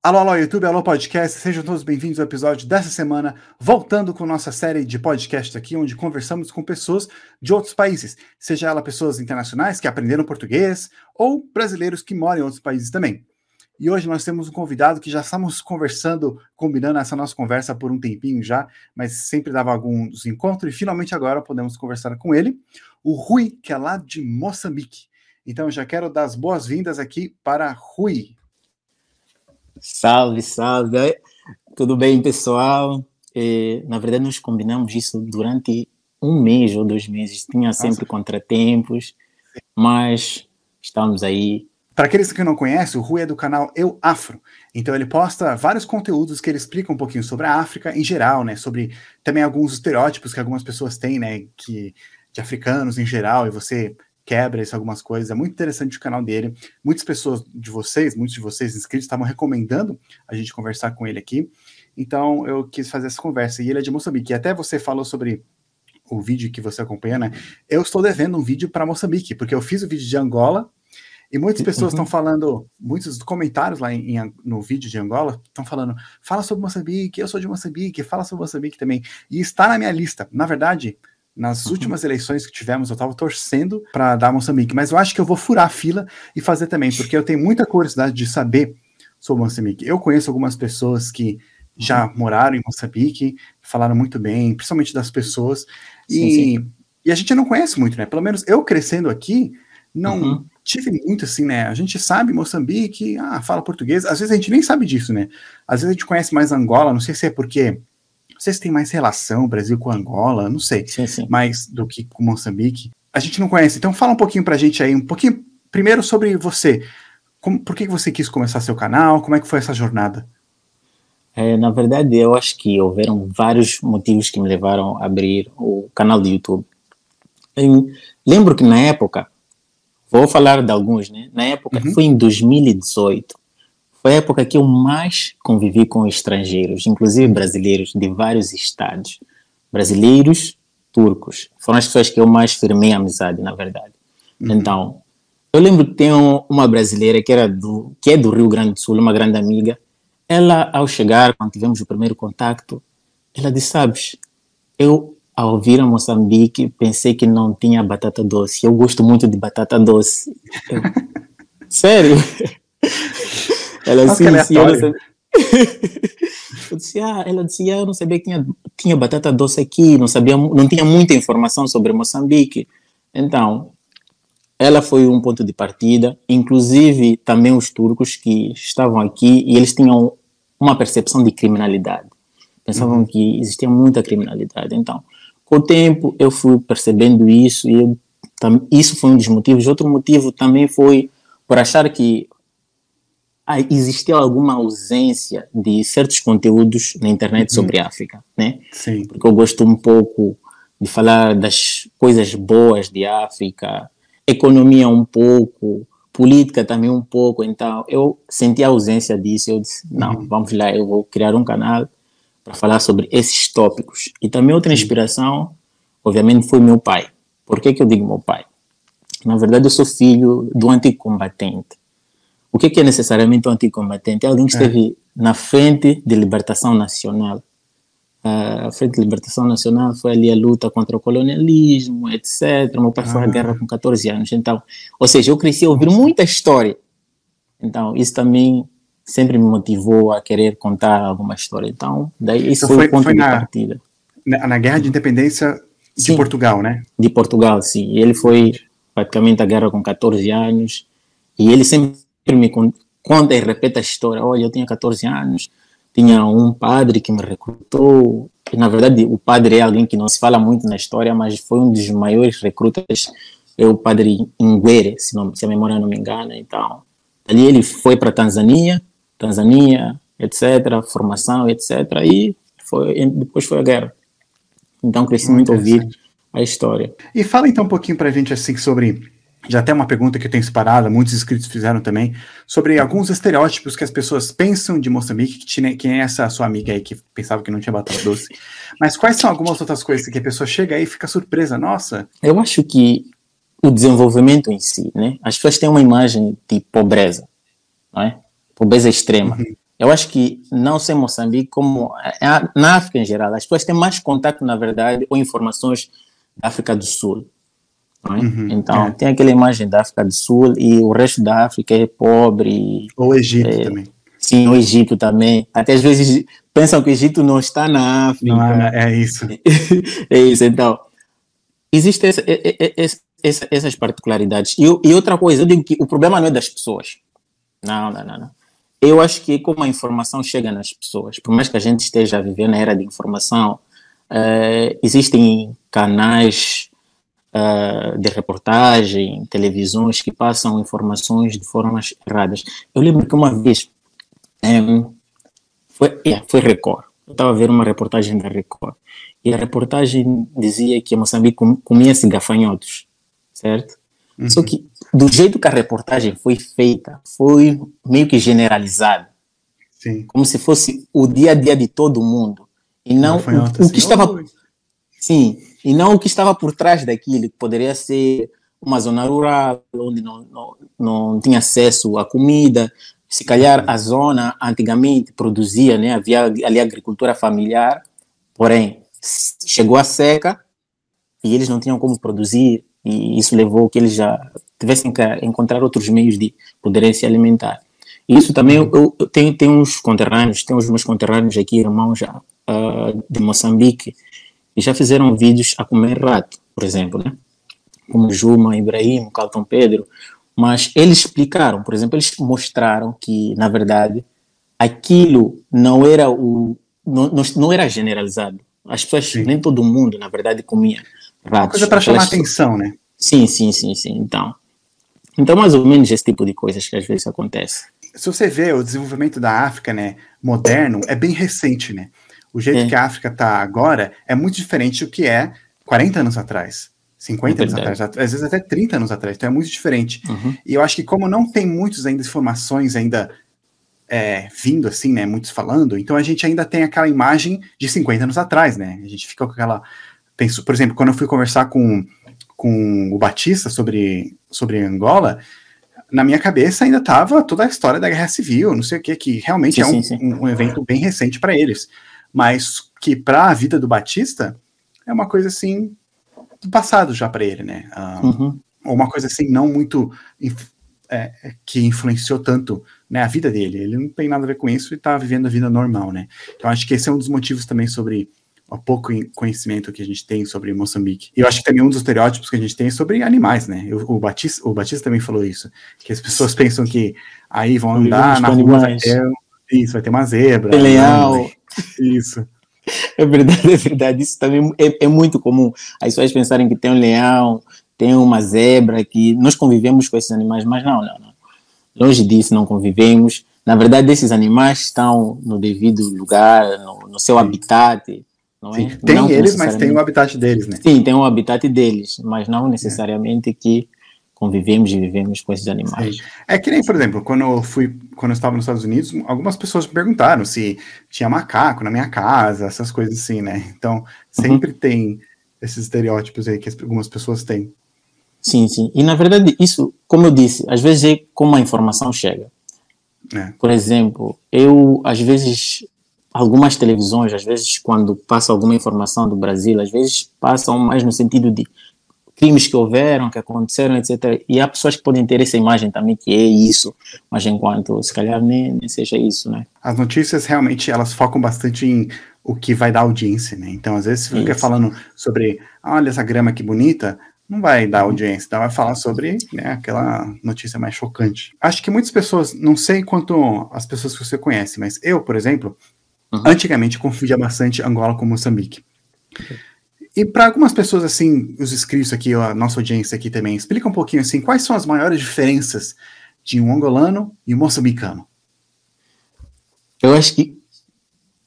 Alô, alô, YouTube, alô, podcast, sejam todos bem-vindos ao episódio dessa semana, voltando com nossa série de podcast aqui, onde conversamos com pessoas de outros países, seja ela pessoas internacionais que aprenderam português ou brasileiros que moram em outros países também. E hoje nós temos um convidado que já estamos conversando, combinando essa nossa conversa por um tempinho já, mas sempre dava alguns encontros e finalmente agora podemos conversar com ele, o Rui, que é lá de Moçambique. Então já quero dar as boas-vindas aqui para Rui. Salve, salve. Tudo bem, pessoal? É, na verdade, nós combinamos isso durante um mês ou dois meses. Tinha sempre Nossa. contratempos, mas estamos aí. Para aqueles que não conhecem, o Rui é do canal Eu Afro. Então ele posta vários conteúdos que ele explica um pouquinho sobre a África em geral, né? Sobre também alguns estereótipos que algumas pessoas têm, né? Que, de africanos em geral, e você quebra isso, algumas coisas. É muito interessante o canal dele. Muitas pessoas de vocês, muitos de vocês inscritos, estavam recomendando a gente conversar com ele aqui. Então eu quis fazer essa conversa. E ele é de Moçambique. E até você falou sobre o vídeo que você acompanha, né? Eu estou devendo um vídeo para Moçambique, porque eu fiz o vídeo de Angola. E muitas pessoas estão uhum. falando, muitos comentários lá em, em, no vídeo de Angola estão falando, fala sobre Moçambique, eu sou de Moçambique, fala sobre Moçambique também. E está na minha lista. Na verdade, nas uhum. últimas eleições que tivemos, eu estava torcendo para dar Moçambique, mas eu acho que eu vou furar a fila e fazer também, porque eu tenho muita curiosidade de saber sobre Moçambique. Eu conheço algumas pessoas que já uhum. moraram em Moçambique, falaram muito bem, principalmente das pessoas, sim, e, sim. e a gente não conhece muito, né? Pelo menos eu crescendo aqui, não uhum. tive muito assim, né? A gente sabe Moçambique, ah, fala português, às vezes a gente nem sabe disso, né? Às vezes a gente conhece mais Angola, não sei se é porque não sei se tem mais relação Brasil com Angola, não sei, sim, sim. mais do que com Moçambique. A gente não conhece, então fala um pouquinho pra gente aí, um pouquinho primeiro sobre você. Como, por que você quis começar seu canal? Como é que foi essa jornada? É, na verdade, eu acho que houveram vários motivos que me levaram a abrir o canal do YouTube. Eu lembro que na época, vou falar de alguns, né? Na época, uhum. foi em 2018, foi a época que eu mais convivi com estrangeiros, inclusive brasileiros de vários estados. Brasileiros, turcos. Foram as pessoas que eu mais firmei amizade, na verdade. Uhum. Então, eu lembro que tem uma brasileira que, era do, que é do Rio Grande do Sul, uma grande amiga. Ela, ao chegar, quando tivemos o primeiro contato, ela disse: Sabes, eu, ao vir a Moçambique, pensei que não tinha batata doce. Eu gosto muito de batata doce. Eu, Sério? Ela Nossa, assim, sim, eu sabia. eu disse, ah, ela disse, ah, eu não sabia que tinha, tinha batata doce aqui, não sabia, não tinha muita informação sobre Moçambique. Então, ela foi um ponto de partida, inclusive também os turcos que estavam aqui e eles tinham uma percepção de criminalidade. Pensavam uhum. que existia muita criminalidade. Então, com o tempo eu fui percebendo isso e eu, isso foi um dos motivos. Outro motivo também foi por achar que ah, existiu alguma ausência de certos conteúdos na internet sobre a uhum. África, né? Sim. Porque eu gosto um pouco de falar das coisas boas de África, economia um pouco, política também um pouco. Então, eu senti a ausência disso. Eu disse: não, uhum. vamos lá, eu vou criar um canal para falar sobre esses tópicos. E também outra inspiração, obviamente, foi meu pai. Por que, que eu digo meu pai? Na verdade, eu sou filho do antigo combatente. O que, é necessariamente um anticombatente? É alguém que é. esteve é. na frente de libertação nacional. A frente de libertação nacional foi ali a luta contra o colonialismo, etc. Meu pai ah. foi à guerra com 14 anos. Então, ou seja, eu cresci a ouvir muita história. Então, isso também sempre me motivou a querer contar alguma história. Então, daí isso então, foi, foi, o ponto foi de na, partida. Na, Guerra de Independência de sim, Portugal, né? De Portugal, sim. Ele foi praticamente à guerra com 14 anos. E ele sempre me conta e repete a história. Olha, eu tinha 14 anos, tinha um padre que me recrutou. E, na verdade, o padre é alguém que não se fala muito na história, mas foi um dos maiores recrutas. É o padre Inguere, se, não, se a memória não me engana. Então, ali ele foi para Tanzânia, Tanzânia, etc., formação, etc., e foi, depois foi a guerra. Então, cresci muito ouvir a história. E fala então um pouquinho para a gente assim sobre já tem uma pergunta que eu tenho separada, muitos inscritos fizeram também, sobre alguns estereótipos que as pessoas pensam de Moçambique, que tinha, quem é essa sua amiga aí que pensava que não tinha batata doce. Mas quais são algumas outras coisas que a pessoa chega aí e fica surpresa? Nossa. Eu acho que o desenvolvimento em si, né? As pessoas têm uma imagem de pobreza, não é? Pobreza extrema. Uhum. Eu acho que não só em Moçambique, como na África em geral, as pessoas têm mais contato, na verdade, com informações da África do Sul. É? Uhum, então, é. tem aquela imagem da África do Sul e o resto da África é pobre. Ou o Egito é, também. Sim, o Egito também. Até às vezes pensam que o Egito não está na África. Não, é, isso. é isso, então. Existem essa, essa, essas particularidades. E, e, outra coisa, eu digo que o problema não é das pessoas. Não, não, não, não. Eu acho que como a informação chega nas pessoas, por mais que a gente esteja a viver na era de informação, uh, existem canais uh, de reportagem, televisões que passam informações de formas erradas. Eu lembro que uma vez um, foi, yeah, foi Record. Eu estava a ver uma reportagem da Record e a reportagem dizia que Moçambique comia-se gafanhotos certo? Uhum. Só que do jeito que a reportagem foi feita, foi meio que generalizado. Sim. Como se fosse o dia a dia de todo mundo. E não, o, o, que assim, estava. Sim, e não o que estava por trás daquilo, que poderia ser uma zona rural, onde não, não, não tinha acesso à comida. Se calhar a zona antigamente produzia, né? havia ali agricultura familiar, porém chegou a seca e eles não tinham como produzir e isso levou que eles já tivessem que encontrar outros meios de poderem se alimentar. Isso também, eu, eu tenho, tenho uns conterrâneos, tenho os meus conterrâneos aqui, irmãos já, uh, de Moçambique, e já fizeram vídeos a comer rato, por exemplo, né? como Juma, Ibrahim, Calton Pedro, mas eles explicaram, por exemplo, eles mostraram que, na verdade, aquilo não era o não, não era generalizado. As pessoas, Sim. nem todo mundo, na verdade, comia ratos. Uma coisa para chamar atenção, né? Sim, sim, sim, sim. Então, então, mais ou menos esse tipo de coisas que às vezes acontece. Se você vê o desenvolvimento da África, né, moderno, é bem recente, né? O jeito é. que a África está agora é muito diferente do que é 40 anos atrás, 50 é anos atrás, às vezes até 30 anos atrás. Então é muito diferente. Uhum. E eu acho que como não tem muitos ainda informações ainda é, vindo assim, né, muitos falando, então a gente ainda tem aquela imagem de 50 anos atrás, né? A gente fica com aquela penso, por exemplo, quando eu fui conversar com, com o Batista sobre, sobre Angola, na minha cabeça ainda estava toda a história da Guerra Civil, não sei o que, que realmente sim, é um, sim, sim. um, evento bem recente para eles, mas que para a vida do Batista é uma coisa assim do passado já para ele, né? Um, uhum. Ou uma coisa assim não muito é, que influenciou tanto né, a vida dele. Ele não tem nada a ver com isso e está vivendo a vida normal, né? Então acho que esse é um dos motivos também sobre o pouco conhecimento que a gente tem sobre Moçambique. E eu acho que também um dos estereótipos que a gente tem é sobre animais, né? O, Batista, o Batista também falou isso, que as pessoas pensam que aí vão andar na rua, vai ter, isso, vai ter uma zebra. É leal. Isso. É verdade, é verdade. Isso também é, é, muito comum. As pessoas pensarem que tem um leão, tem uma zebra, que nós convivemos com esses animais, mas não, não, não. Longe disso, não convivemos. Na verdade, esses animais estão no devido lugar, no, no seu Sim. habitat, não é? Tem não eles, mas tem o habitat deles, né? Sim, tem o habitat deles, mas não necessariamente é. que convivemos e vivemos com esses animais. É que nem, por exemplo, quando eu fui, quando eu estava nos Estados Unidos, algumas pessoas me perguntaram se tinha macaco na minha casa, essas coisas assim, né? Então, sempre uhum. tem esses estereótipos aí que algumas pessoas têm. Sim, sim. E na verdade, isso, como eu disse, às vezes é como a informação chega. É. Por exemplo, eu às vezes algumas televisões, às vezes, quando passam alguma informação do Brasil, às vezes passam mais no sentido de crimes que houveram, que aconteceram, etc. E há pessoas que podem ter essa imagem também que é isso, mas enquanto se calhar nem, nem seja isso, né? As notícias realmente elas focam bastante em o que vai dar audiência, né? Então, às vezes, fica falando sobre, olha essa grama que bonita, não vai dar audiência, então vai falar sobre né, aquela notícia mais chocante. Acho que muitas pessoas, não sei quanto as pessoas que você conhece, mas eu, por exemplo, Uhum. Antigamente confundia bastante Angola com Moçambique. E para algumas pessoas, assim, os inscritos aqui, a nossa audiência aqui também, explica um pouquinho, assim, quais são as maiores diferenças de um angolano e um moçambicano? Eu acho que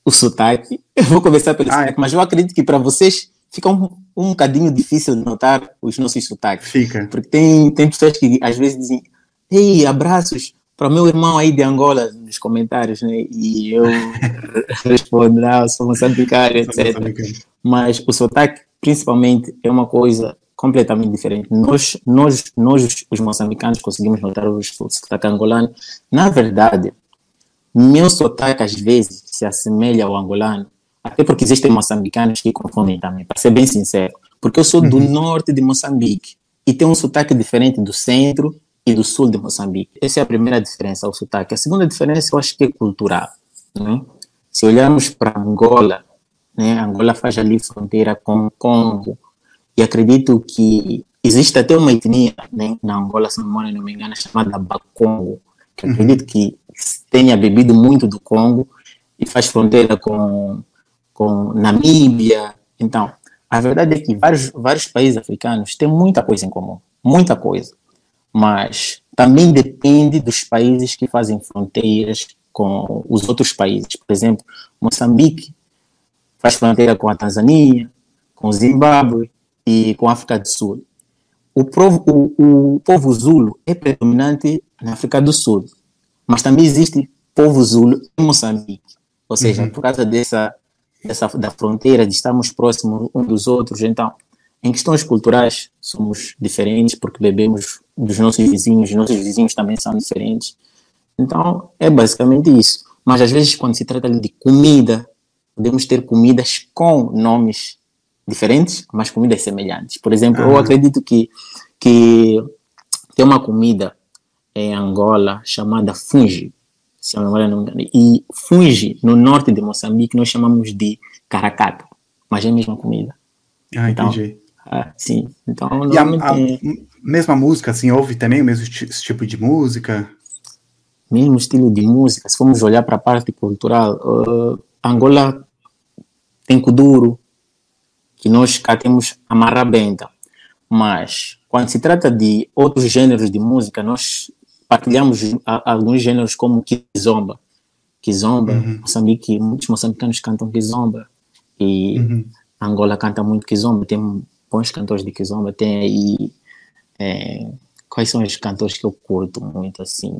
o sotaque, eu vou começar pelo ah, é? sotaque, é. mas eu acredito que para vocês fica um, um bocadinho difícil de notar os nossos sotaques. Fica. Porque tem, tem pessoas que às vezes dizem, ei, abraços, para o meu irmão aí de Angola nos comentários, né? E eu respondo, não, sou moçambicano, etc. Mas o sotaque, principalmente, é uma coisa completamente diferente. Nós, nós, nós os moçambicanos, conseguimos notar o sotaque angolano. Na verdade, meu sotaque às vezes se assemelha ao angolano, até porque existem moçambicanos que confundem também, para ser bem sincero, porque eu sou do uhum. norte de Moçambique e tenho um sotaque diferente do centro e do sul de Moçambique. Essa é a primeira diferença, o sotaque. A segunda diferença eu acho que é cultural. Né? Se olharmos para Angola, né, Angola faz ali fronteira com o Congo, e acredito que existe até uma etnia né, na Angola, se não me engano, chamada Bakongo, que uhum. acredito que tenha bebido muito do Congo e faz fronteira com, com Namíbia. Então, a verdade é que vários, vários países africanos têm muita coisa em comum, muita coisa. Mas também depende dos países que fazem fronteiras com os outros países. Por exemplo, Moçambique faz fronteira com a Tanzânia, com o Zimbábue e com a África do Sul. O povo, o, o povo Zulu é predominante na África do Sul, mas também existe povo Zulu em Moçambique. Ou seja, uhum. por causa dessa, dessa da fronteira, de estarmos próximos uns dos outros, então, em questões culturais, somos diferentes porque bebemos dos nossos vizinhos, os nossos vizinhos também são diferentes. Então, é basicamente isso. Mas às vezes, quando se trata de comida, podemos ter comidas com nomes diferentes, mas comidas semelhantes. Por exemplo, eu acredito que, que tem uma comida em Angola chamada fungi, se a memória não me engano. E fungi, no norte de Moçambique, nós chamamos de caracata, mas é a mesma comida. Ah, então, entendi. Ah, sim, então... E a, a, mesma música, assim, ouve também o mesmo tipo de música? Mesmo estilo de música, se formos olhar para a parte cultural, uh, Angola tem Kuduro, que nós cá temos a marrabenta, mas quando se trata de outros gêneros de música, nós partilhamos alguns gêneros como kizomba. Kizomba, uhum. Moçambique, muitos moçambicanos cantam kizomba e uhum. Angola canta muito kizomba, tem bons cantores de kizomba, tem aí é, quais são os cantores que eu curto muito assim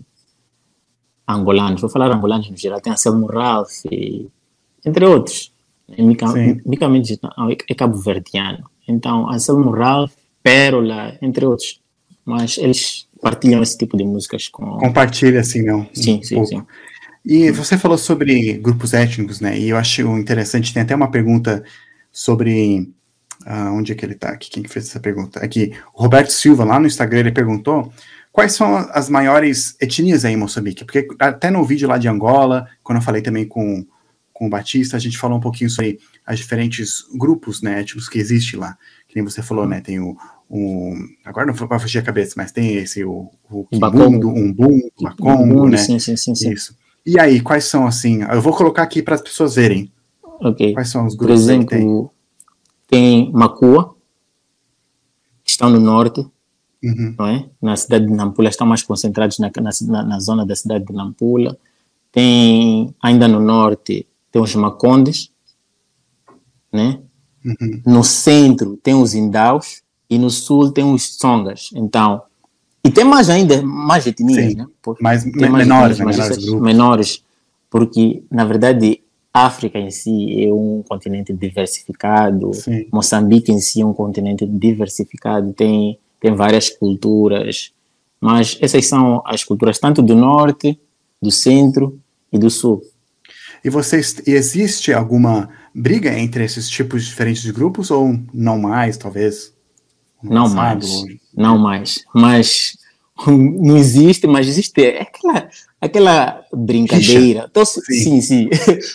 angolanos, vou falar angolanos no geral, tem Anselmo Ralph, e, entre outros. Micamente é cabo-verdiano. Então, Anselmo Ralph, Pérola, entre outros. Mas eles partilham esse tipo de músicas com. Compartilha, assim, não? Sim, um sim, pouco. sim. E você falou sobre grupos étnicos, né? E eu acho interessante, tem até uma pergunta sobre. Uh, onde é que ele está aqui? Quem que fez essa pergunta? Aqui, o Roberto Silva, lá no Instagram, ele perguntou quais são as maiores etnias aí em Moçambique? Porque até no vídeo lá de Angola, quando eu falei também com, com o Batista, a gente falou um pouquinho sobre as diferentes grupos né, étnicos que existem lá. Que nem você falou, né? Tem o, um, agora não vai fugir a cabeça, mas tem esse, o, o Kimbundo, Umbum, Macongo, né? Sim, sim, sim, sim. Isso. E aí, quais são, assim, eu vou colocar aqui para as pessoas verem. Ok. Quais são os grupos Por exemplo, tem? Macua, que estão no norte, uhum. não é? Na cidade de Nampula, estão mais concentrados na, na, na, zona da cidade de Nampula. Tem, ainda no norte, tem os Macondes, né? Uhum. No centro tem os Indaus, e no sul tem os Songas. Então, e tem mais ainda, mais etnias, Sim, né? Mais, menores, menores, grupos. menores, porque na verdade África em si é um continente diversificado, Sim. Moçambique em si é um continente diversificado, tem, tem várias culturas, mas essas são as culturas tanto do norte, do centro e do sul. E vocês, existe alguma briga entre esses tipos diferentes de grupos ou não mais, talvez? Não mais, não mais. Mas não existe, mas existe é aquela, aquela brincadeira. Teu, sim, sim. sim.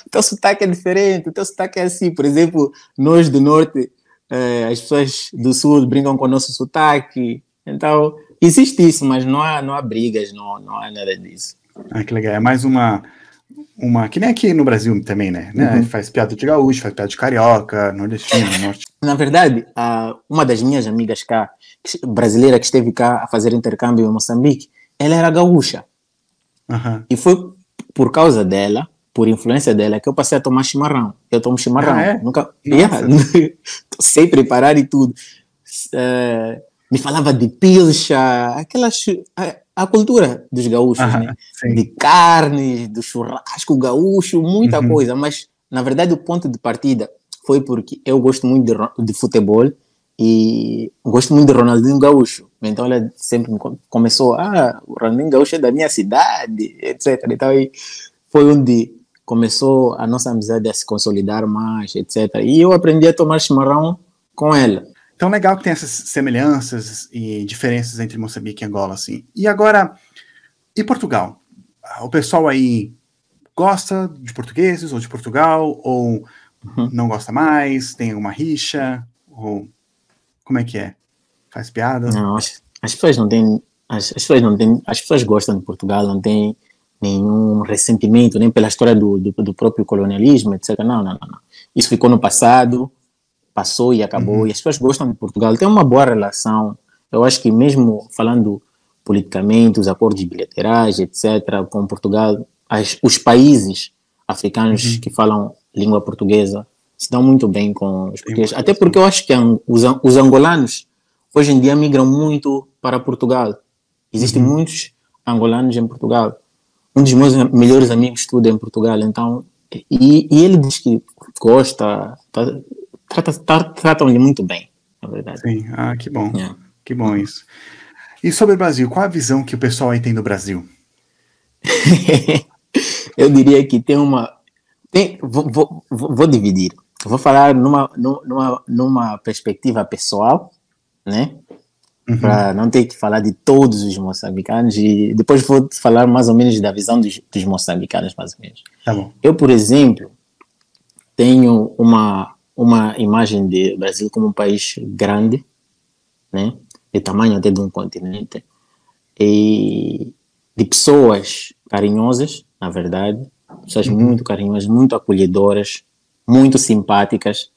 o teu sotaque é diferente, o teu sotaque é assim. Por exemplo, nós do norte, eh, as pessoas do sul brincam com o nosso sotaque. Então, existe isso, mas não há, não há brigas, não, não há nada disso. Ah, que legal. É mais uma uma. Que nem aqui no Brasil também, né? né? Uhum. Faz piada de gaúcho, faz piada de carioca, nordestino, norte. Na verdade, uma das minhas amigas cá, brasileira que esteve cá a fazer intercâmbio em Moçambique, ela era gaúcha. Uhum. E foi por causa dela, por influência dela, que eu passei a tomar chimarrão. Eu tomo chimarrão. Ah, é? Nunca. Yeah. Sei preparar e tudo. Uh, me falava de pilcha, aquelas a cultura dos gaúchos, né? de carne, do churrasco gaúcho, muita uhum. coisa, mas na verdade o ponto de partida foi porque eu gosto muito de, de futebol e gosto muito de Ronaldinho Gaúcho. Então ela sempre começou, ah, o Ronaldinho Gaúcho é da minha cidade, etc. Então aí foi onde começou a nossa amizade a se consolidar mais, etc. E eu aprendi a tomar chimarrão com ela. Então, legal que tem essas semelhanças e diferenças entre Moçambique e Angola, assim. E agora, e Portugal? O pessoal aí gosta de portugueses ou de Portugal, ou uhum. não gosta mais, tem alguma rixa, ou como é que é? Faz piada? Não, as, as pessoas não têm, as, as, pessoas não têm, as pessoas gostam de Portugal, não tem nenhum ressentimento, nem pela história do, do, do, próprio colonialismo, etc. Não, não, não, não. Isso ficou no passado, passou e acabou, uhum. e as pessoas gostam de Portugal, tem uma boa relação. Eu acho que mesmo falando politicamente, os acordos bilaterais, etc., com Portugal, as, os países africanos uhum. que falam língua portuguesa se dão muito bem com os portugueses. Até porque eu acho que os, os angolanos hoje em dia migram muito para Portugal. Existem uhum. muitos angolanos em Portugal. Um dos meus melhores amigos estuda em Portugal, então, e, e ele diz que gosta, tá, trata, tá, tratam-lhe muito bem, na verdade. Sim, ah, que bom, é. que bom isso. E sobre o Brasil, qual a visão que o pessoal aí tem do Brasil? eu diria que tem uma. Tem, vou, vou, vou dividir. Vou falar numa, numa, numa perspectiva pessoal, né? Uhum. Para não ter que falar de todos os moçambicanos e depois vou falar mais ou menos da visão dos, dos moçambicanos, mais ou menos. Tá bom. Eu, por exemplo, tenho uma, uma imagem de Brasil como um país grande, né? De tamanho até de um continente, e de pessoas carinhosas, na verdade, pessoas uhum. muito carinhosas, muito acolhedoras, muito simpáticas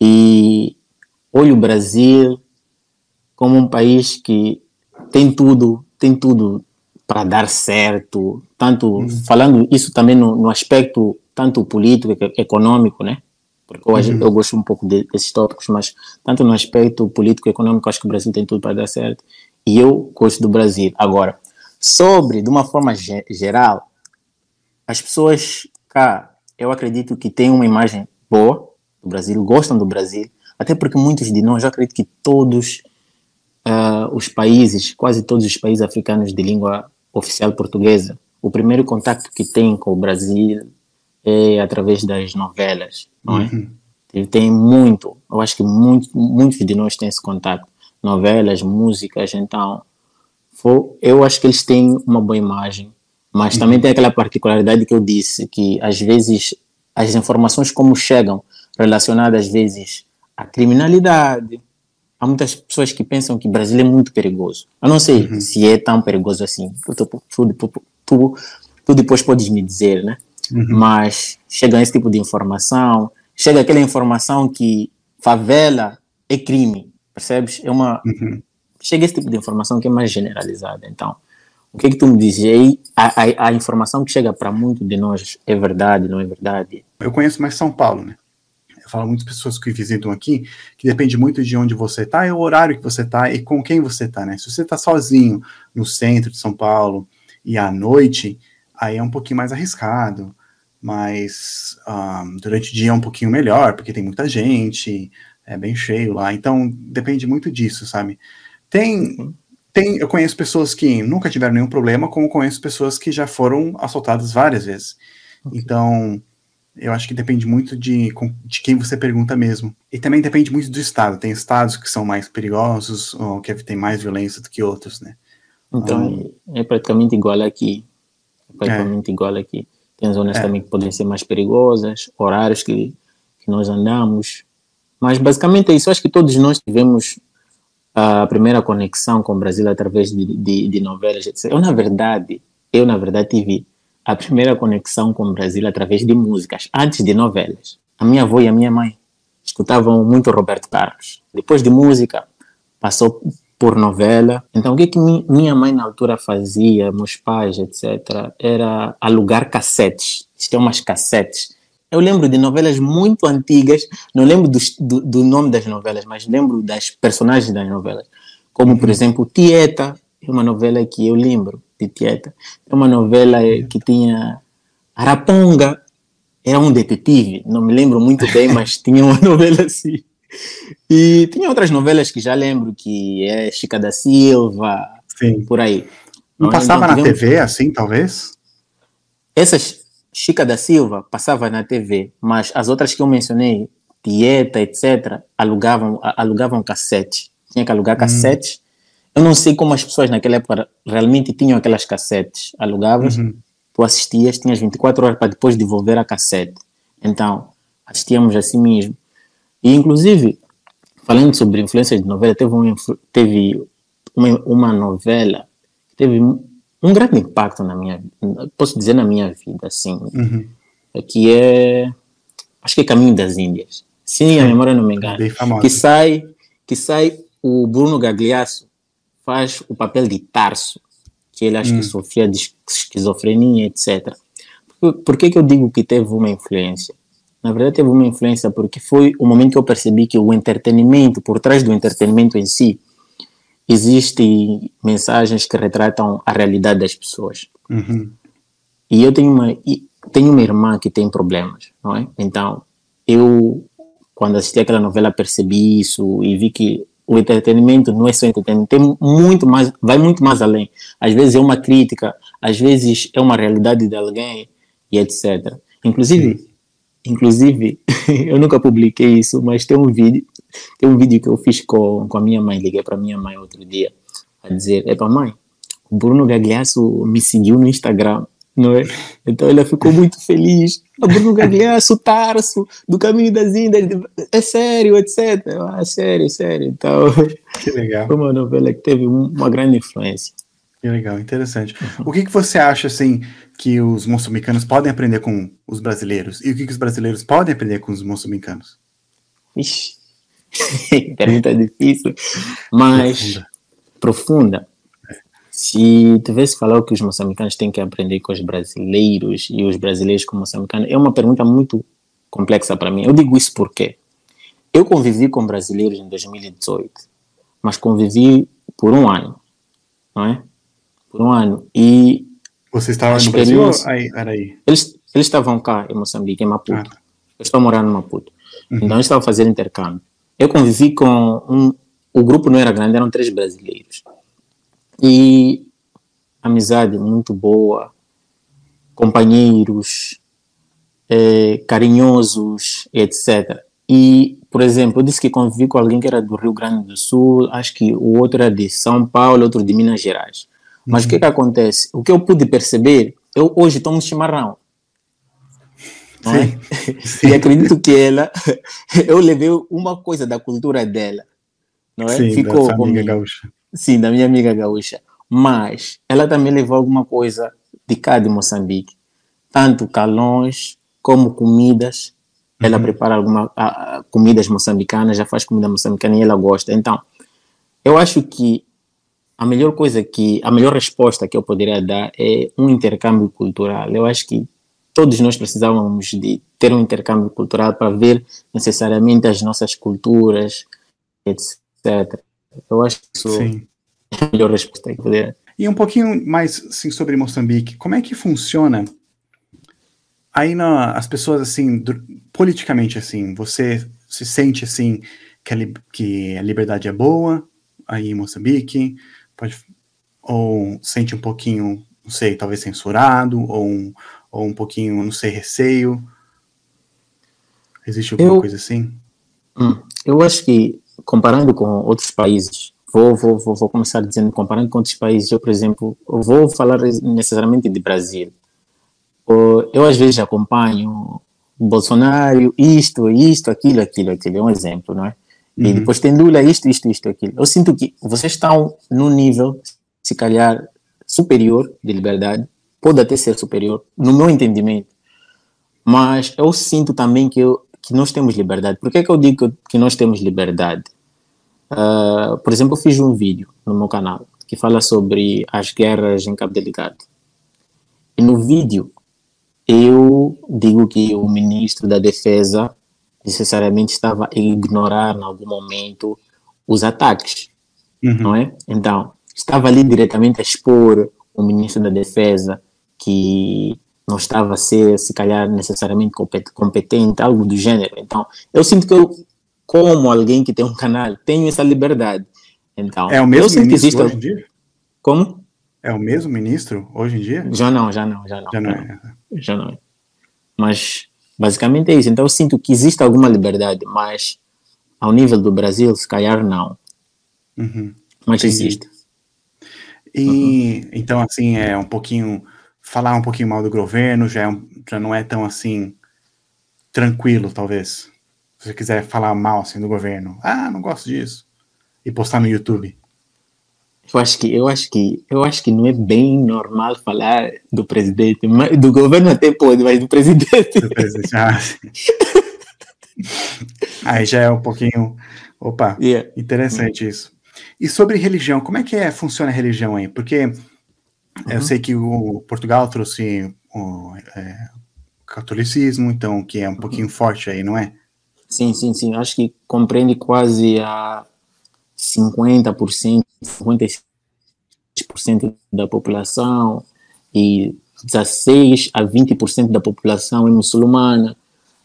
e olho o Brasil como um país que tem tudo, tem tudo para dar certo, tanto uhum. falando isso também no, no, aspecto tanto político, econômico, né? Porque hoje uhum. eu gosto um pouco de, desses tópicos, mas tanto no aspecto político, econômico, acho que o Brasil tem tudo para dar certo. E eu gosto do Brasil. Agora, sobre, de uma forma geral, as pessoas cá, eu acredito que têm uma imagem boa do Brasil, gostam do Brasil, até porque muitos de nós, eu acredito que todos uh, os países, quase todos os países africanos de língua oficial portuguesa, o primeiro contato que têm com o Brasil é através das novelas, não é? Uhum. Tem muito, eu acho que muito, muitos de nós têm esse contato. Novelas, músicas, então, for, eu acho que eles têm uma boa imagem mas uhum. também tem aquela particularidade que eu disse, que às vezes as informações como chegam, relacionadas às vezes à criminalidade, há muitas pessoas que pensam que o Brasil é muito perigoso. Eu não sei uhum. se é tão perigoso assim. Tu, tu, tu, tu depois podes me dizer, né? Uhum. Mas chega esse tipo de informação, chega aquela informação que favela é crime, percebes? É uma uhum. chega esse tipo de informação que é mais generalizada. Então, o que é que tu me dizes? aí, a, a, a informação que chega para muitos de nós é verdade, não é verdade? Eu conheço mais São Paulo, né? Eu falo muitas pessoas que visitam aqui, que depende muito de onde você está, é o horário que você está e com quem você está, né? Se você está sozinho no centro de São Paulo e à noite, aí é um pouquinho mais arriscado, mas um, durante o dia é um pouquinho melhor, porque tem muita gente, é bem cheio lá, então depende muito disso, sabe? Tem uhum. Tem, eu conheço pessoas que nunca tiveram nenhum problema, como conheço pessoas que já foram assaltadas várias vezes. Okay. Então, eu acho que depende muito de, de quem você pergunta mesmo. E também depende muito do estado. Tem estados que são mais perigosos, ou que tem mais violência do que outros, né? Então, é praticamente igual aqui. É praticamente é. igual aqui. Tem zonas é. também que podem ser mais perigosas, horários que, que nós andamos. Mas basicamente é isso. Acho que todos nós tivemos a primeira conexão com o Brasil através de, de, de, novelas, etc. Eu, na verdade, eu, na verdade, tive a primeira conexão com o Brasil através de músicas, antes de novelas. A minha avó e a minha mãe escutavam muito Roberto Carlos. Depois de música, passou por novela. Então, o que, que minha mãe na altura fazia, meus pais, etc., era alugar cassetes. Tinha umas cassetes eu lembro de novelas muito antigas, não lembro do, do, do, nome das novelas, mas lembro das personagens das novelas. Como, por uhum. exemplo, Tieta, é uma novela que eu lembro de Tieta. É uma novela uhum. que tinha Araponga, era um detetive, não me lembro muito bem, mas tinha uma novela assim. E tinha outras novelas que já lembro, que é Chica da Silva, Sim. por aí. Não, passava então, na TV assim, talvez? Essas Chica da Silva passava na TV, mas as outras que eu mencionei, Tieta, etc., alugavam, alugavam cassete. Tinha que alugar hum. cassetes. Eu não sei como as pessoas naquela época realmente tinham aquelas cassetes. Alugavas, uhum. tu assistias, tinhas 24 horas para depois devolver a cassete. Então, assistíamos assim mesmo. E, inclusive, falando sobre influência de novela, teve, um, teve uma, uma novela que teve um grande impacto na minha posso dizer na minha vida, assim, uhum. que é, acho que é Caminho das Índias. Sim, a memória não me engana. Que sai, que sai o Bruno Gagliasso faz o papel de Tarso, que ele acha que hum. sofria de esquizofrenia, etc. Por, por que, que eu digo que teve uma influência? Na verdade, teve uma influência porque foi o momento que eu percebi que o entretenimento, por trás do entretenimento em si, existem mensagens que retratam a realidade das pessoas. Uhum. E eu tenho uma, tenho uma irmã que tem problemas, não é? Então, eu, quando assisti aquela novela, percebi isso e vi que o entretenimento não é só entretenimento, tem muito mais, vai muito mais além. Às vezes é uma crítica, às vezes é uma realidade de alguém e etc. Inclusive, Sim. Inclusive, eu nunca publiquei isso, mas tem um vídeo tem um vídeo que eu fiz com, com a minha mãe, liguei para minha mãe outro dia, a dizer, epa mãe, o Bruno Gagliasso me seguiu no Instagram, não é? Então ela ficou muito feliz. O Bruno Gagliasso, Tarso, do Caminho das Índias, é sério, etc. Ah, sério, sério. Então, que legal. foi uma novela que teve uma grande influência. Que legal, interessante. O que, que você acha, assim, que os moçambicanos podem aprender com os brasileiros? E o que, que os brasileiros podem aprender com os moçambicanos? Ixi, Pergunta difícil, mas profunda. profunda. Se tivesse falar o que os moçambicanos têm que aprender com os brasileiros e os brasileiros com os moçambicanos, é uma pergunta muito complexa para mim. Eu digo isso porque eu convivi com brasileiros em 2018, mas convivi por um ano, não é? Por um ano. E. Você estava no Brasil aí, era aí? Eles, eles estavam cá em Moçambique, em Maputo. Ah. Eu estou morando em Maputo. Uhum. Então, eles estavam fazendo intercâmbio. Eu convivi com um. O grupo não era grande, eram três brasileiros. E amizade muito boa, companheiros, é, carinhosos, etc. E, por exemplo, eu disse que convivi com alguém que era do Rio Grande do Sul, acho que o outro era de São Paulo, outro de Minas Gerais. Mas uhum. o que, que acontece? O que eu pude perceber, eu hoje tomo chimarrão. Não é? Sim. E acredito que ela, eu levei uma coisa da cultura dela, não é? Sim, Ficou da amiga gaúcha. Sim, da minha amiga gaúcha. Mas ela também levou alguma coisa de cá de Moçambique, tanto calões como comidas. Ela uhum. prepara algumas comidas moçambicanas, já faz comida moçambicana e ela gosta. Então, eu acho que a melhor coisa que, a melhor resposta que eu poderia dar é um intercâmbio cultural. Eu acho que todos nós precisávamos de ter um intercâmbio cultural para ver necessariamente as nossas culturas, etc. Eu acho que isso Sim. é a melhor resposta que poder. E um pouquinho mais assim, sobre Moçambique, como é que funciona aí na, as pessoas assim, politicamente assim, você se sente assim que a, que a liberdade é boa aí em Moçambique, pode, ou sente um pouquinho, não sei, talvez censurado, ou um, ou um pouquinho, não sei, receio? Existe alguma eu, coisa assim? Hum, eu acho que, comparando com outros países, vou, vou, vou, vou, começar dizendo, comparando com outros países, eu, por exemplo, vou falar necessariamente de Brasil. Eu, às vezes, acompanho Bolsonaro, isto, isto, aquilo, aquilo, aquilo, é um exemplo, não é? E uhum. depois tem Lula, isto, isto, isto, aquilo. Eu sinto que vocês estão num nível, se calhar, superior de liberdade, pode até ser superior, no meu entendimento. Mas eu sinto também que, eu, que nós temos liberdade. Por que, é que eu digo que nós temos liberdade? Uh, por exemplo, eu fiz um vídeo no meu canal que fala sobre as guerras em Cabo Delgado. E no vídeo eu digo que o ministro da Defesa necessariamente estava a ignorar em algum momento os ataques, uhum. não é? Então, estava ali diretamente a expor o ministro da Defesa que não estava a ser, se calhar, necessariamente competente, algo do gênero. Então, eu sinto que eu, como alguém que tem um canal, tenho essa liberdade. Então, é o mesmo ministro existe... hoje em dia? Como? É o mesmo ministro hoje em dia? Já não, já não, já não. Já não é. Já não é. Mas basicamente é isso. Então eu sinto que existe alguma liberdade, mas ao nível do Brasil, se calhar não. Uhum. Mas Entendi. existe. E uhum. então, assim, é um pouquinho. Falar um pouquinho mal do governo já, é um, já não é tão assim tranquilo, talvez. Se você quiser falar mal assim do governo, ah, não gosto disso. E postar no YouTube. Eu acho que eu acho que eu acho que não é bem normal falar do presidente, mas do governo até pode, mas do presidente. Do presidente ah, Aí já é um pouquinho, opa, yeah. interessante isso. E sobre religião, como é que é, funciona a religião aí? Porque uhum. eu sei que o Portugal trouxe o é, catolicismo, então que é um pouquinho uhum. forte aí, não é? Sim, sim, sim. Acho que compreende quase a 50%, 56% da população e 16 a 20% da população é muçulmana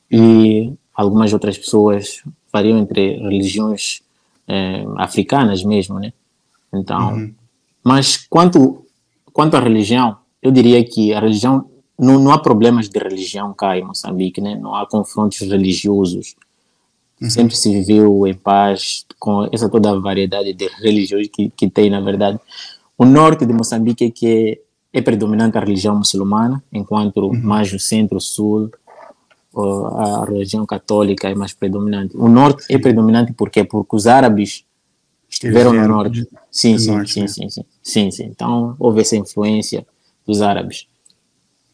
e algumas outras pessoas variam entre religiões é, africanas mesmo, né? Então, uhum. mas quanto quanto à religião, eu diria que a religião não, não há problemas de religião cá em Moçambique, né? Não há confrontos religiosos. Uhum. Sempre se viveu em paz com essa toda a variedade de religiões que, que tem, na verdade. O norte de Moçambique é que é, é predominante a religião muçulmana, enquanto uhum. mais o centro-sul a religião católica é mais predominante. O norte é predominante por quê? Porque os árabes estiveram no norte. Sim, sim, né? sim, sim, sim, sim. Então houve essa influência dos árabes.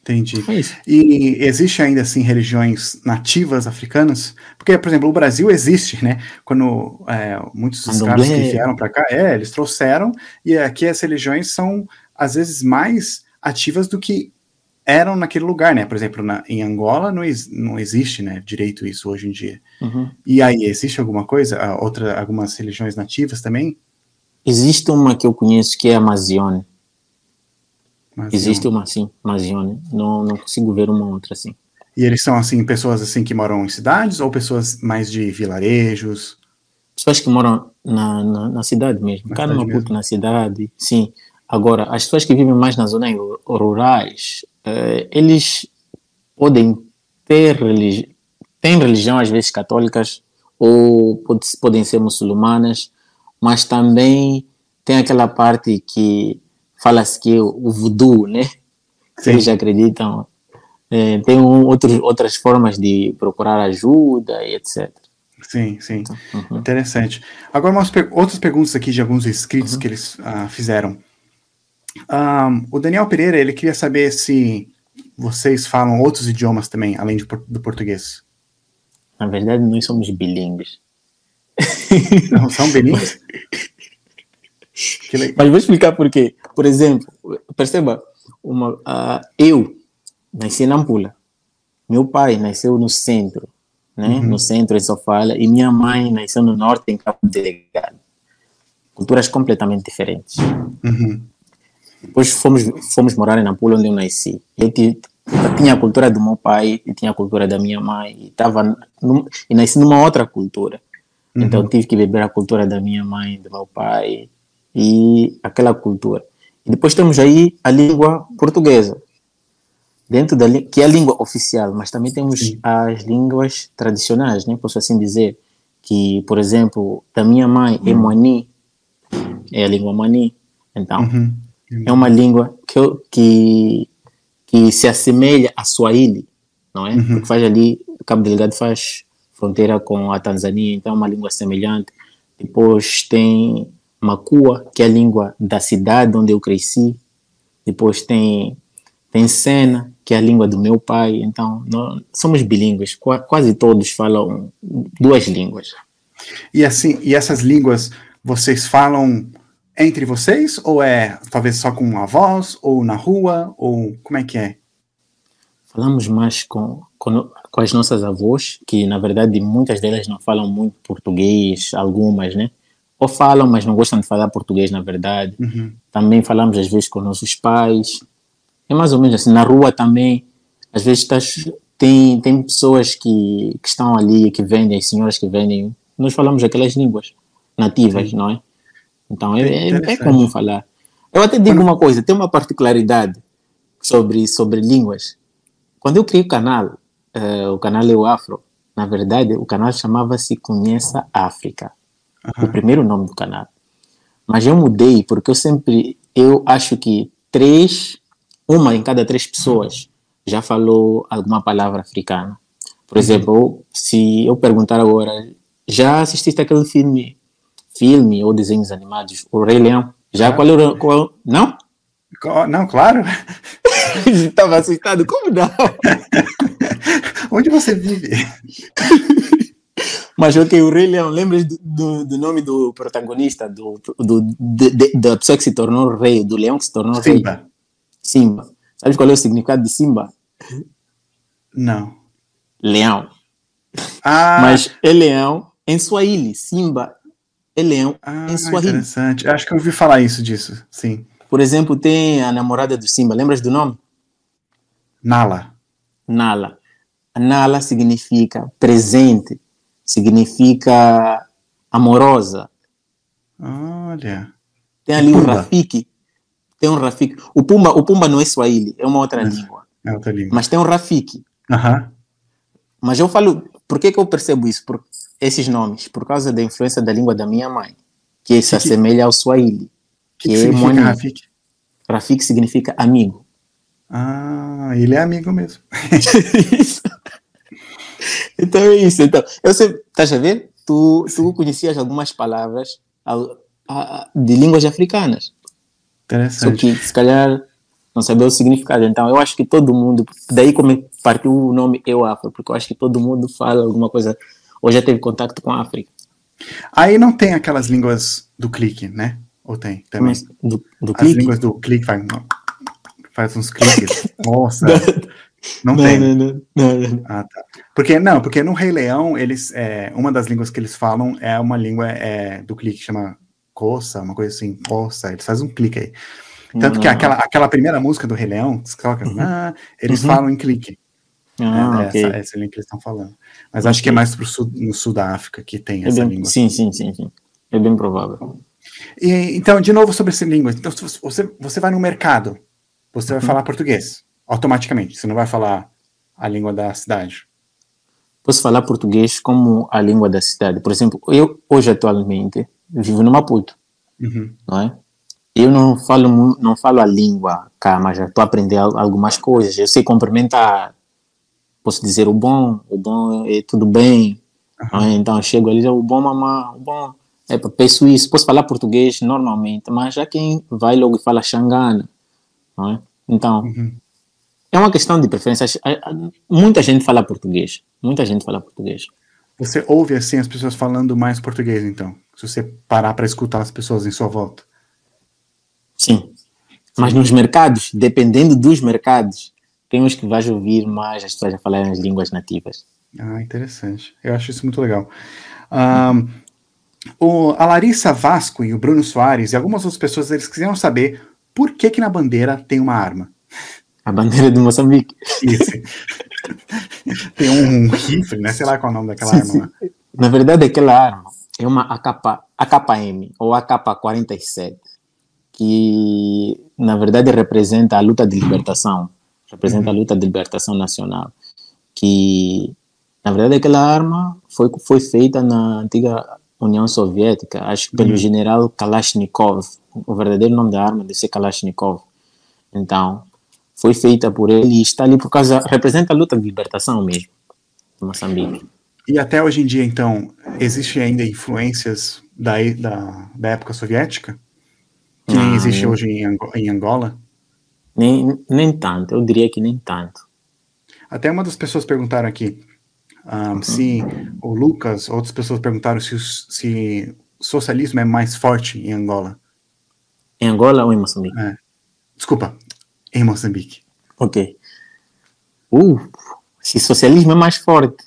Entendi. É e existe ainda assim religiões nativas africanas? Porque, por exemplo, o Brasil existe, né? Quando é, muitos dos caras que vieram para cá, é, eles trouxeram, e aqui as religiões são às vezes mais ativas do que eram naquele lugar, né? Por exemplo, na, em Angola não, não existe, né, direito isso hoje em dia. Uhum. E aí, existe alguma coisa? Outra, algumas religiões nativas também? Existe uma que eu conheço que é a Amazione. Existe uma, sim, Amazione. Não, não consigo ver uma outra assim. E eles são, assim, pessoas assim que moram em cidades ou pessoas mais de vilarejos? Pessoas que moram na, na, na cidade mesmo. Cada Maputo na cidade, sim. Agora, as pessoas que vivem mais nas zonas rurais, uh, eles podem ter religi têm religião às vezes católicas ou pode, podem ser muçulmanas, mas também tem aquela parte que fala-se que o voodoo, né? Sim. Eles acreditam. É, tem um, outros, outras formas de procurar ajuda e etc. Sim, sim. Então, uhum. Interessante. Agora, umas outras perguntas aqui de alguns inscritos uhum. que eles uh, fizeram. Um, o Daniel Pereira, ele queria saber se vocês falam outros idiomas também, além de, do português. Na verdade, nós somos bilíngues. Não são bilíngues? Mas vou explicar por quê. Por exemplo, perceba, uma, uh, eu nasci na Ampula. Meu pai nasceu no centro, né? Uhum. No centro em Sofala. E minha mãe nasceu no norte, em Cabo Delegado. Culturas completamente diferentes. Uhum. Depois fomos, fomos morar em Nampula, onde eu nasci. Eu, tinha a cultura do meu pai, e tinha a cultura da minha mãe, e, tava num, e nasci numa outra cultura. Uhum. Então tive que beber a cultura da minha mãe, do meu pai, e aquela cultura. E depois temos aí a língua portuguesa, dentro da que é a língua oficial, mas também temos Sim. as línguas tradicionais, né? Posso assim dizer que, por exemplo, da minha mãe é uhum. Mani, é a língua Mani. Então, uhum é uma língua que, que, que se assemelha a Swahili, não é? Uhum. Porque faz ali, Cabo Delgado faz fronteira com a Tanzânia, então é uma língua semelhante. Depois tem Makua, que é a língua da cidade onde eu cresci. Depois tem, tem Sena, que é a língua do meu pai. Então, nós somos bilíngues, quase todos falam duas línguas. E assim, e essas línguas vocês falam entre vocês? Ou é talvez só com avós? Ou na rua? Ou como é que é? Falamos mais com, com, com as nossas avós, que na verdade muitas delas não falam muito português, algumas, né? Ou falam, mas não gostam de falar português, na verdade. Uhum. Também falamos às vezes com nossos pais. É mais ou menos assim. Na rua também, às vezes tá, tem, tem pessoas que, que estão ali, que vendem, senhoras que vendem. Nós falamos aquelas línguas nativas, Sim. não é? Então é, é, é comum falar. Eu até digo uma coisa, tem uma particularidade sobre, sobre línguas. Quando eu criei o canal, uh, o canal Eu Afro, na verdade, o canal chamava-se Conheça África. Uhum. O primeiro nome do canal. Mas eu mudei porque eu sempre, eu acho que três, uma em cada três pessoas já falou alguma palavra africana. Por uhum. exemplo, se eu perguntar agora, já assististe aquele filme, filme ou desenhos animados, O Rei Leão? Já ah, qual era, qual, não? Não, claro. Estava assustado, como não? Onde você vive? Mas ok, o Rei Leão, lembras do, do, do nome do protagonista, do, do, de, de, da pessoa que se tornou rei, do leão que se tornou Simba. rei? Simba. Sabes qual é o significado de Simba? Não. Leão. Ah. Mas é leão em Swahili. Simba é leão ah, em Swahili. Interessante. Acho que eu ouvi falar isso disso, sim. Por exemplo, tem a namorada do Simba, lembras do nome? Nala. Nala. Nala significa presente significa amorosa. Olha. Tem ali o um Rafiki. Tem um Rafiki. O Pumba, o Pumba não é Swahili, é uma outra é, língua. É outra língua. Mas tem um Rafiki. Uhum. Mas eu falo, por que, que eu percebo isso? Por esses nomes? Por causa da influência da língua da minha mãe, que, que se assemelha ao Swahili. Que, que, que significa Rafiki? Rafiki significa amigo. Ah, ele é amigo mesmo. isso. Então é isso. Então, eu sei, estás a ver? Tu, tu conhecias algumas palavras de línguas africanas. Interessante. Só que, se calhar, não sabia o significado. Então, eu acho que todo mundo, daí como partiu o nome Eu Afro, porque eu acho que todo mundo fala alguma coisa, ou já teve contato com a África. Aí não tem aquelas línguas do clique, né? Ou tem também? Mas do, do As clique? línguas do clique faz, faz uns cliques. Nossa. Não, não tem. Não, não, Ah, tá. Porque, não, porque no Rei Leão, eles, é, uma das línguas que eles falam é uma língua é, do clique, chama coça, uma coisa assim, coça, eles fazem um clique aí. Tanto que aquela, aquela primeira música do Rei Leão, uhum. ah, eles uhum. falam em clique. Ah, é, okay. essa, essa língua que eles estão falando. Mas okay. acho que é mais pro sul, no sul da África que tem é essa bem, língua. Sim, sim, sim, sim. É bem provável. E, então, de novo sobre essa língua. Então, você, você vai no mercado, você vai uhum. falar português automaticamente. Você não vai falar a língua da cidade. Posso falar português como a língua da cidade. Por exemplo, eu hoje atualmente vivo no Maputo, uhum. não é? Eu não falo não falo a língua cá, mas já estou aprendendo algumas coisas. Eu sei cumprimentar, posso dizer o bom, o bom é tudo bem. Uhum. É? Então chego ali, o bom mamã, o bom. É, peço isso, posso falar português normalmente, mas já quem vai logo e fala xangana, não é? Então, uhum. É uma questão de preferência. Muita gente fala português. Muita gente fala português. Você ouve assim as pessoas falando mais português, então? Se você parar para escutar as pessoas em sua volta? Sim. Mas nos mercados, dependendo dos mercados, tem uns que vais ouvir mais as pessoas a falarem as línguas nativas. Ah, interessante. Eu acho isso muito legal. Um, o, a Larissa Vasco e o Bruno Soares e algumas outras pessoas eles quiseram saber por que que na bandeira tem uma arma. A bandeira de Moçambique. Isso. Tem um rifle, né? Sei lá qual é o nome daquela sim, arma. Sim. Na verdade, aquela arma é uma AK, AKM ou AK-47, que na verdade representa a luta de libertação, representa uhum. a luta de libertação nacional, que na verdade aquela arma foi, foi feita na antiga União Soviética, acho que pelo uhum. general Kalashnikov, o verdadeiro nome da arma deve ser Kalashnikov. Então, foi feita por ele e está ali por causa, representa a luta de libertação mesmo, de Moçambique. E até hoje em dia, então, existem ainda influências da, da, da época soviética? Que nem existe hoje em, em Angola? Nem, nem tanto, eu diria que nem tanto. Até uma das pessoas perguntaram aqui um, se o Lucas, outras pessoas perguntaram se, se o socialismo é mais forte em Angola. Em Angola ou em Moçambique? É. Desculpa, em Moçambique. Ok. Uh, esse socialismo é mais forte.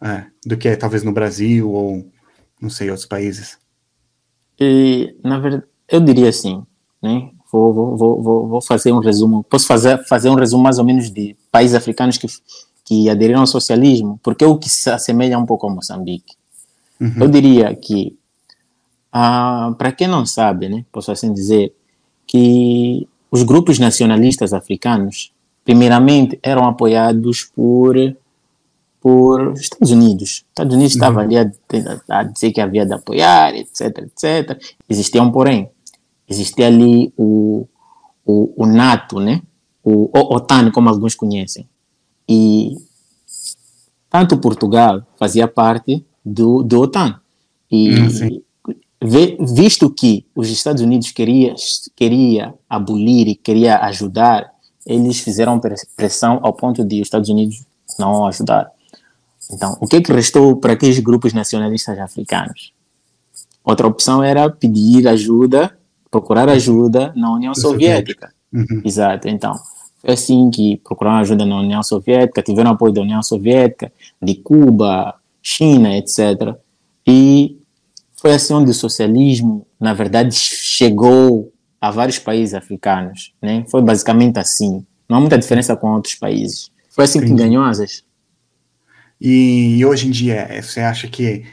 É, do que talvez no Brasil ou, não sei, outros países. E, na verdade, eu diria assim, né? Vou, vou, vou, vou fazer um resumo. Posso fazer, fazer um resumo mais ou menos de países africanos que, que aderiram ao socialismo, porque é o que se assemelha um pouco ao Moçambique. Uhum. Eu diria que, ah, para quem não sabe, né, posso assim dizer, que os grupos nacionalistas africanos, primeiramente, eram apoiados por por Estados Unidos. Estados Unidos uhum. estava ali a, a, dizer que havia de apoiar, etc, etc. Existia um porém. Existia ali o, o, o NATO, né? o, o OTAN, como alguns conhecem. E tanto Portugal fazia parte do, do OTAN. E visto que os Estados Unidos queria, queria abolir e queria ajudar, eles fizeram pressão ao ponto de os Estados Unidos não ajudar. Então, o que, que restou para aqueles grupos nacionalistas africanos? Outra opção era pedir ajuda, procurar ajuda na União Soviética. Uhum. Exato. Então, foi assim que procuraram ajuda na União Soviética, tiveram apoio da União Soviética, de Cuba, China, etc. E foi assim onde o socialismo, na verdade, chegou a vários países africanos. Né? Foi basicamente assim. Não há muita diferença com outros países. Foi assim Entendi. que ganhou asas. E hoje em dia, você acha que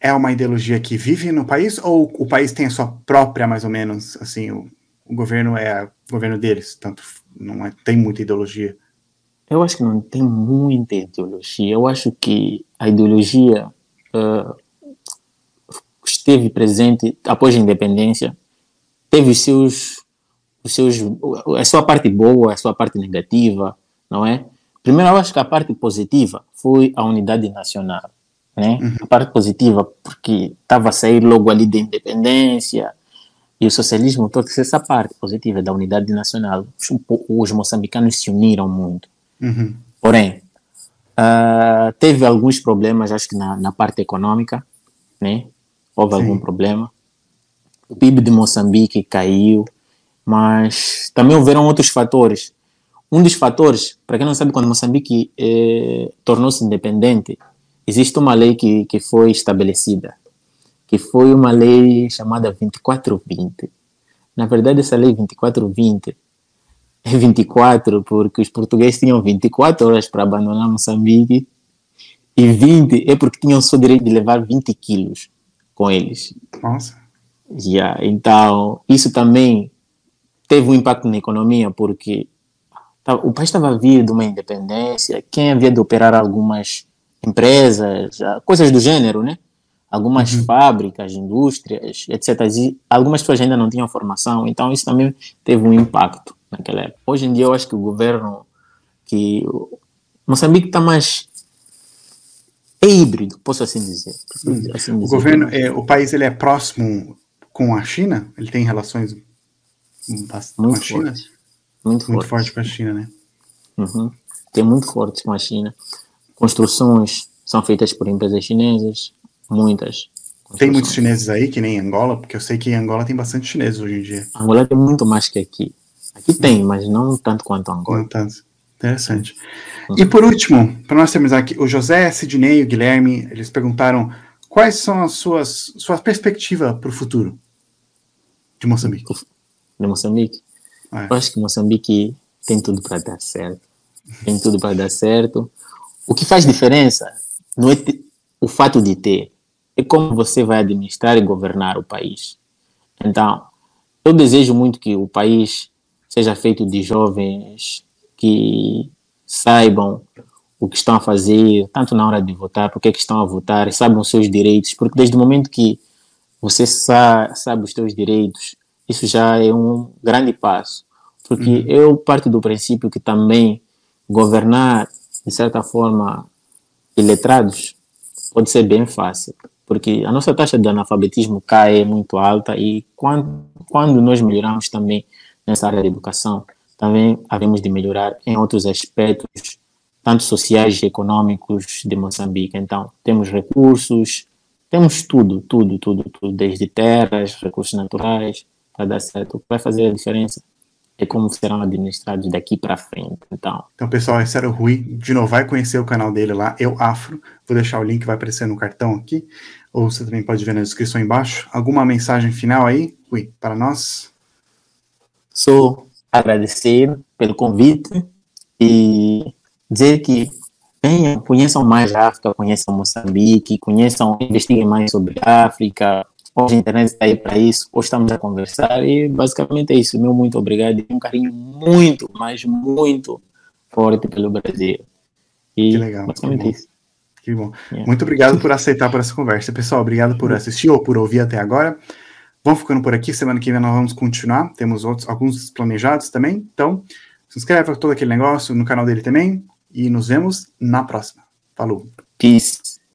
é uma ideologia que vive no país ou o país tem a sua própria, mais ou menos, assim, o, o governo é o governo deles, tanto não é, tem muita ideologia? Eu acho que não tem muita ideologia. Eu acho que a ideologia uh, esteve presente após a independência, teve os seus, os seus, a sua parte boa, a sua parte negativa, não é? Primeiro, eu acho que a parte positiva foi a unidade nacional, né? Uhum. A parte positiva, porque estava a sair logo ali da independência, e o socialismo trouxe essa parte positiva da unidade nacional. Os, os moçambicanos se uniram muito. Uhum. Porém, uh, teve alguns problemas, acho que na, na parte econômica, né? Houve Sim. algum problema. O PIB de Moçambique caiu, mas também houveram outros fatores. Um dos fatores, para quem não sabe, quando Moçambique eh, tornou-se independente, existe uma lei que, que foi estabelecida que foi uma lei chamada 2420. Na verdade, essa lei 2420 é 24 porque os portugueses tinham 24 horas para abandonar Moçambique e 20 é porque tinham só direito de levar 20 quilos com eles. Nossa. Yeah, então, isso também teve um impacto na economia porque o país estava vir de uma independência, quem havia de operar algumas empresas, coisas do gênero, né? algumas uhum. fábricas, indústrias, etc. E algumas pessoas ainda não tinham formação, então isso também teve um impacto naquela época. Hoje em dia eu acho que o governo, que Moçambique está mais é híbrido, posso assim dizer. Assim dizer. O governo, é, o país ele é próximo com a China? Ele tem relações com a China? Forte. Muito, muito forte. forte com a China, né? Uhum. Tem muito forte com a China. Construções são feitas por empresas chinesas, Muitas. Tem muitos chineses aí, que nem Angola, porque eu sei que em Angola tem bastante chineses hoje em dia. Angola tem muito mais que aqui. Aqui tem, mas não tanto quanto Angola. Não tanto. Interessante. Uhum. E por último, para nós terminar aqui, o José, Sidney e o Guilherme, eles perguntaram quais são as suas sua perspectiva para o futuro de Moçambique. De Moçambique? É. Eu acho que Moçambique tem tudo para dar certo. Tem tudo para dar certo. O que faz diferença não é o fato de ter, é como você vai administrar e governar o país. Então, eu desejo muito que o país seja feito de jovens que saibam o que estão a fazer, tanto na hora de votar, porque é que estão a votar, e saibam os seus direitos, porque desde o momento que você sa sabe os seus direitos, isso já é um grande passo. Porque uhum. eu parto do princípio que também governar, de certa forma, iletrados, pode ser bem fácil, porque a nossa taxa de analfabetismo cai muito alta e quando, quando nós melhoramos também nessa área de educação, também havemos de melhorar em outros aspectos, tanto sociais e econômicos de Moçambique. Então, temos recursos, temos tudo, tudo, tudo, tudo, desde terras, recursos naturais, para dar certo. O que vai fazer a diferença é como serão administrados daqui para frente. Então, então, pessoal, esse era o Rui. De novo, vai conhecer o canal dele lá, Eu Afro. Vou deixar o link, vai aparecer no cartão aqui. Ou você também pode ver na descrição embaixo. Alguma mensagem final aí, Rui, para nós? Sou agradecer pelo convite e dizer que venham, conheçam mais a África, conheçam Moçambique, conheçam, investiguem mais sobre a África, Hoje a internet está aí para isso, hoje estamos a conversar e basicamente é isso. Meu muito obrigado e um carinho muito, mas muito forte pelo Brasil. E que legal. Basicamente isso. Que bom. Yeah. Muito obrigado por aceitar por essa conversa. Pessoal, obrigado por assistir ou por ouvir até agora. Vamos ficando por aqui. Semana que vem nós vamos continuar. Temos outros, alguns planejados também. Então, se inscreve todo aquele negócio no canal dele também. E nos vemos na próxima. Falou. Peace.